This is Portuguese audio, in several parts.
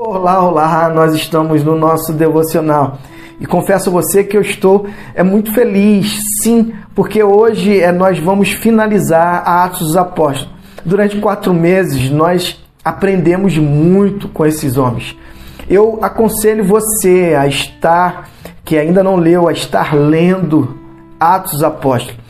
Olá, olá, nós estamos no nosso devocional. E confesso a você que eu estou é muito feliz, sim, porque hoje é, nós vamos finalizar a Atos dos Apóstolos. Durante quatro meses nós aprendemos muito com esses homens. Eu aconselho você a estar, que ainda não leu, a estar lendo Atos dos Apóstolos.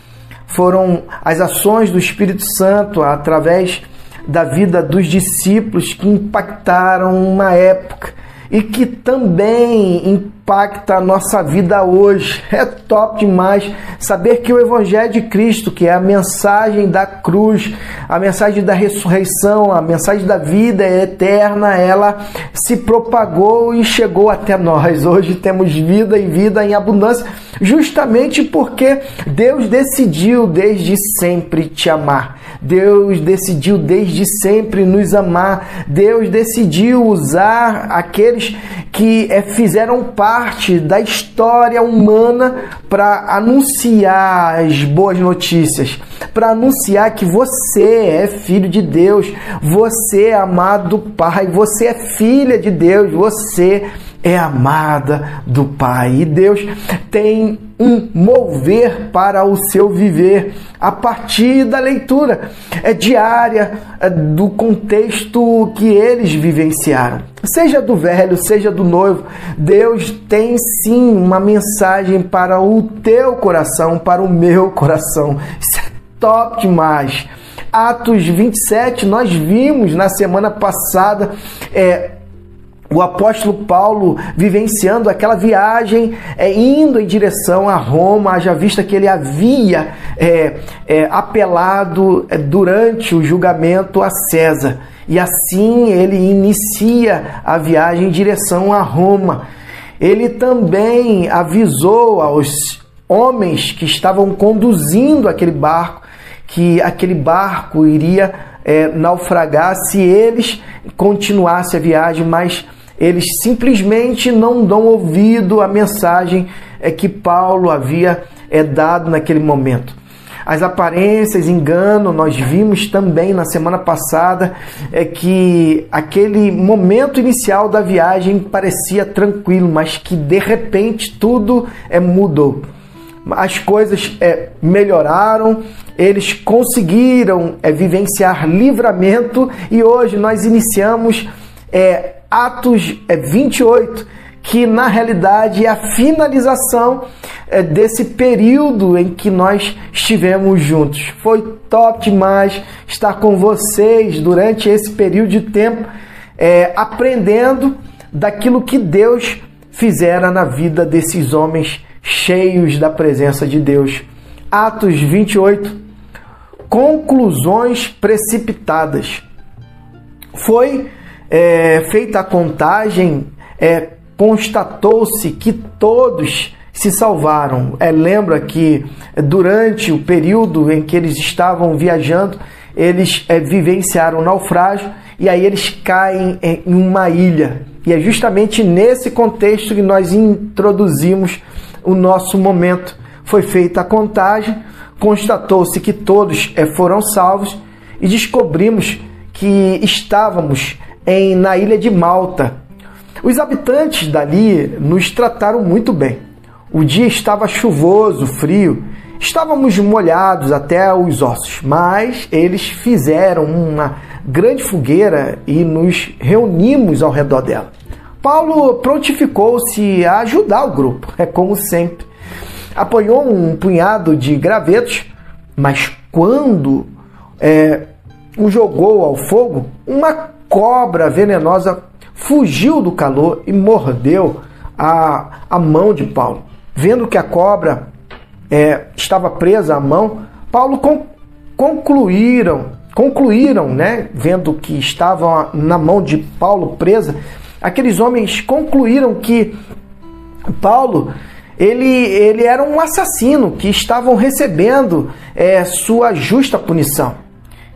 Foram as ações do Espírito Santo através da vida dos discípulos que impactaram uma época e que também impacta a nossa vida hoje. É top demais saber que o Evangelho de Cristo, que é a mensagem da cruz, a mensagem da ressurreição, a mensagem da vida eterna, ela se propagou e chegou até nós. Hoje temos vida e vida em abundância, justamente porque Deus decidiu desde sempre te amar. Deus decidiu desde sempre nos amar. Deus decidiu usar aqueles que é, fizeram parte da história humana para anunciar as boas notícias, para anunciar que você é filho de Deus, você é amado do Pai, você é filha de Deus, você é amada do Pai. E Deus tem um mover para o seu viver a partir da leitura é diária é do contexto que eles vivenciaram. Seja do velho, seja do noivo, Deus tem sim uma mensagem para o teu coração, para o meu coração. Isso é top demais. Atos 27, nós vimos na semana passada é, o apóstolo Paulo vivenciando aquela viagem, é, indo em direção a Roma, haja vista que ele havia é, é, apelado é, durante o julgamento a César. E assim ele inicia a viagem em direção a Roma. Ele também avisou aos homens que estavam conduzindo aquele barco que aquele barco iria é, naufragar se eles continuassem a viagem, mas eles simplesmente não dão ouvido à mensagem é, que Paulo havia é, dado naquele momento. As aparências enganam, nós vimos também na semana passada é que aquele momento inicial da viagem parecia tranquilo, mas que de repente tudo é, mudou. As coisas é, melhoraram, eles conseguiram é, vivenciar livramento e hoje nós iniciamos é, Atos 28, é, que na realidade é a finalização é, desse período em que nós estivemos juntos. Foi top demais estar com vocês durante esse período de tempo, é, aprendendo daquilo que Deus fizera na vida desses homens cheios da presença de Deus. Atos 28, conclusões precipitadas. Foi é, feita a contagem, é, constatou-se que todos se salvaram. É, lembra que durante o período em que eles estavam viajando, eles é, vivenciaram o naufrágio e aí eles caem em uma ilha. E é justamente nesse contexto que nós introduzimos o nosso momento. Foi feita a contagem, constatou-se que todos é, foram salvos e descobrimos que estávamos em, na ilha de Malta. Os habitantes dali nos trataram muito bem. O dia estava chuvoso, frio, estávamos molhados até os ossos, mas eles fizeram uma grande fogueira e nos reunimos ao redor dela. Paulo prontificou-se a ajudar o grupo, é como sempre. Apanhou um punhado de gravetos, mas quando é, o jogou ao fogo, uma cobra venenosa fugiu do calor e mordeu a, a mão de Paulo. Vendo que a cobra é, estava presa à mão, Paulo con, concluíram, concluíram, né, vendo que estava na mão de Paulo presa, aqueles homens concluíram que Paulo ele, ele era um assassino que estavam recebendo é, sua justa punição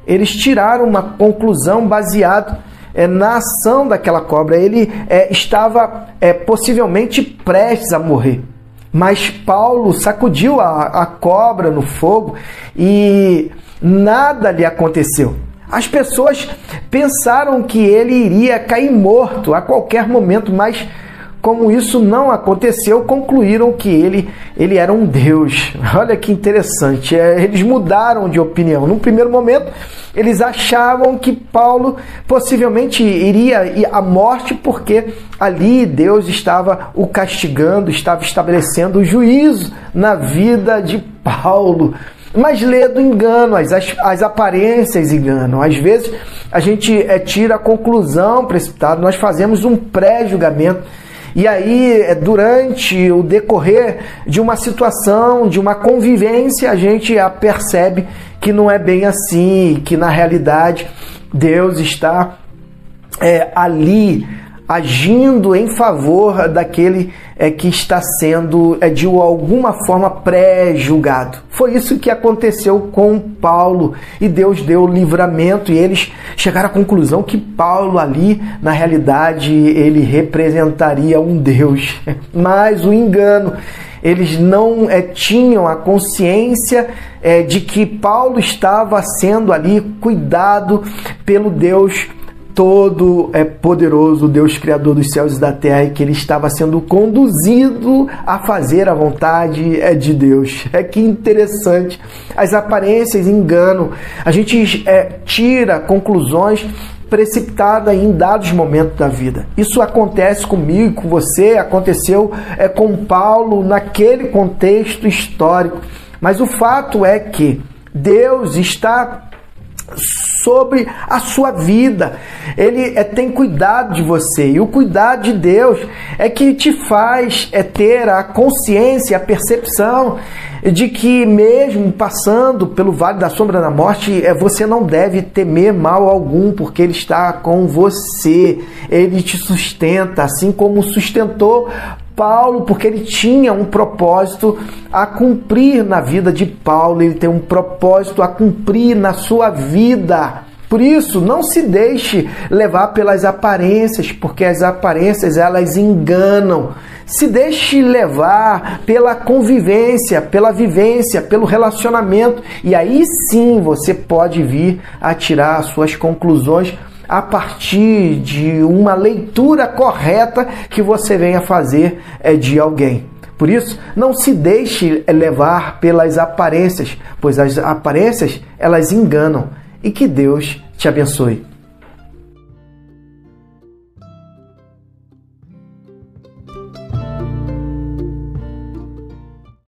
eles tiraram uma conclusão baseado é, na ação daquela cobra. Ele é, estava é, possivelmente prestes a morrer. Mas Paulo sacudiu a, a cobra no fogo e nada lhe aconteceu. As pessoas pensaram que ele iria cair morto a qualquer momento, mas como isso não aconteceu, concluíram que ele, ele era um Deus. Olha que interessante. É, eles mudaram de opinião. Num primeiro momento, eles achavam que Paulo possivelmente iria à morte porque ali Deus estava o castigando, estava estabelecendo o juízo na vida de Paulo. Mas lê do engano, as, as, as aparências enganam. Às vezes a gente é, tira a conclusão precipitada, nós fazemos um pré-julgamento e aí, é, durante o decorrer de uma situação, de uma convivência, a gente percebe que não é bem assim, que na realidade Deus está é, ali agindo em favor daquele é, que está sendo é, de alguma forma pré-julgado. Foi isso que aconteceu com Paulo e Deus deu livramento e eles chegaram à conclusão que Paulo ali, na realidade, ele representaria um Deus. Mas o engano eles não é, tinham a consciência é, de que Paulo estava sendo ali cuidado pelo Deus todo é poderoso, Deus criador dos céus e da terra, e que ele estava sendo conduzido a fazer a vontade é de Deus. É que interessante. As aparências enganam. A gente é, tira conclusões precipitada em dados momentos da vida. Isso acontece comigo, com você, aconteceu é, com Paulo naquele contexto histórico. Mas o fato é que Deus está sobre a sua vida. Ele é, tem cuidado de você. E o cuidado de Deus é que te faz é, ter a consciência, a percepção de que, mesmo passando pelo vale da sombra da morte, é, você não deve temer mal algum, porque Ele está com você. Ele te sustenta, assim como sustentou Paulo, porque ele tinha um propósito a cumprir na vida de Paulo, ele tem um propósito a cumprir na sua vida. Por isso, não se deixe levar pelas aparências, porque as aparências elas enganam. Se deixe levar pela convivência, pela vivência, pelo relacionamento, e aí sim você pode vir a tirar as suas conclusões a partir de uma leitura correta que você venha fazer é, de alguém. Por isso, não se deixe levar pelas aparências, pois as aparências elas enganam. E que Deus te abençoe.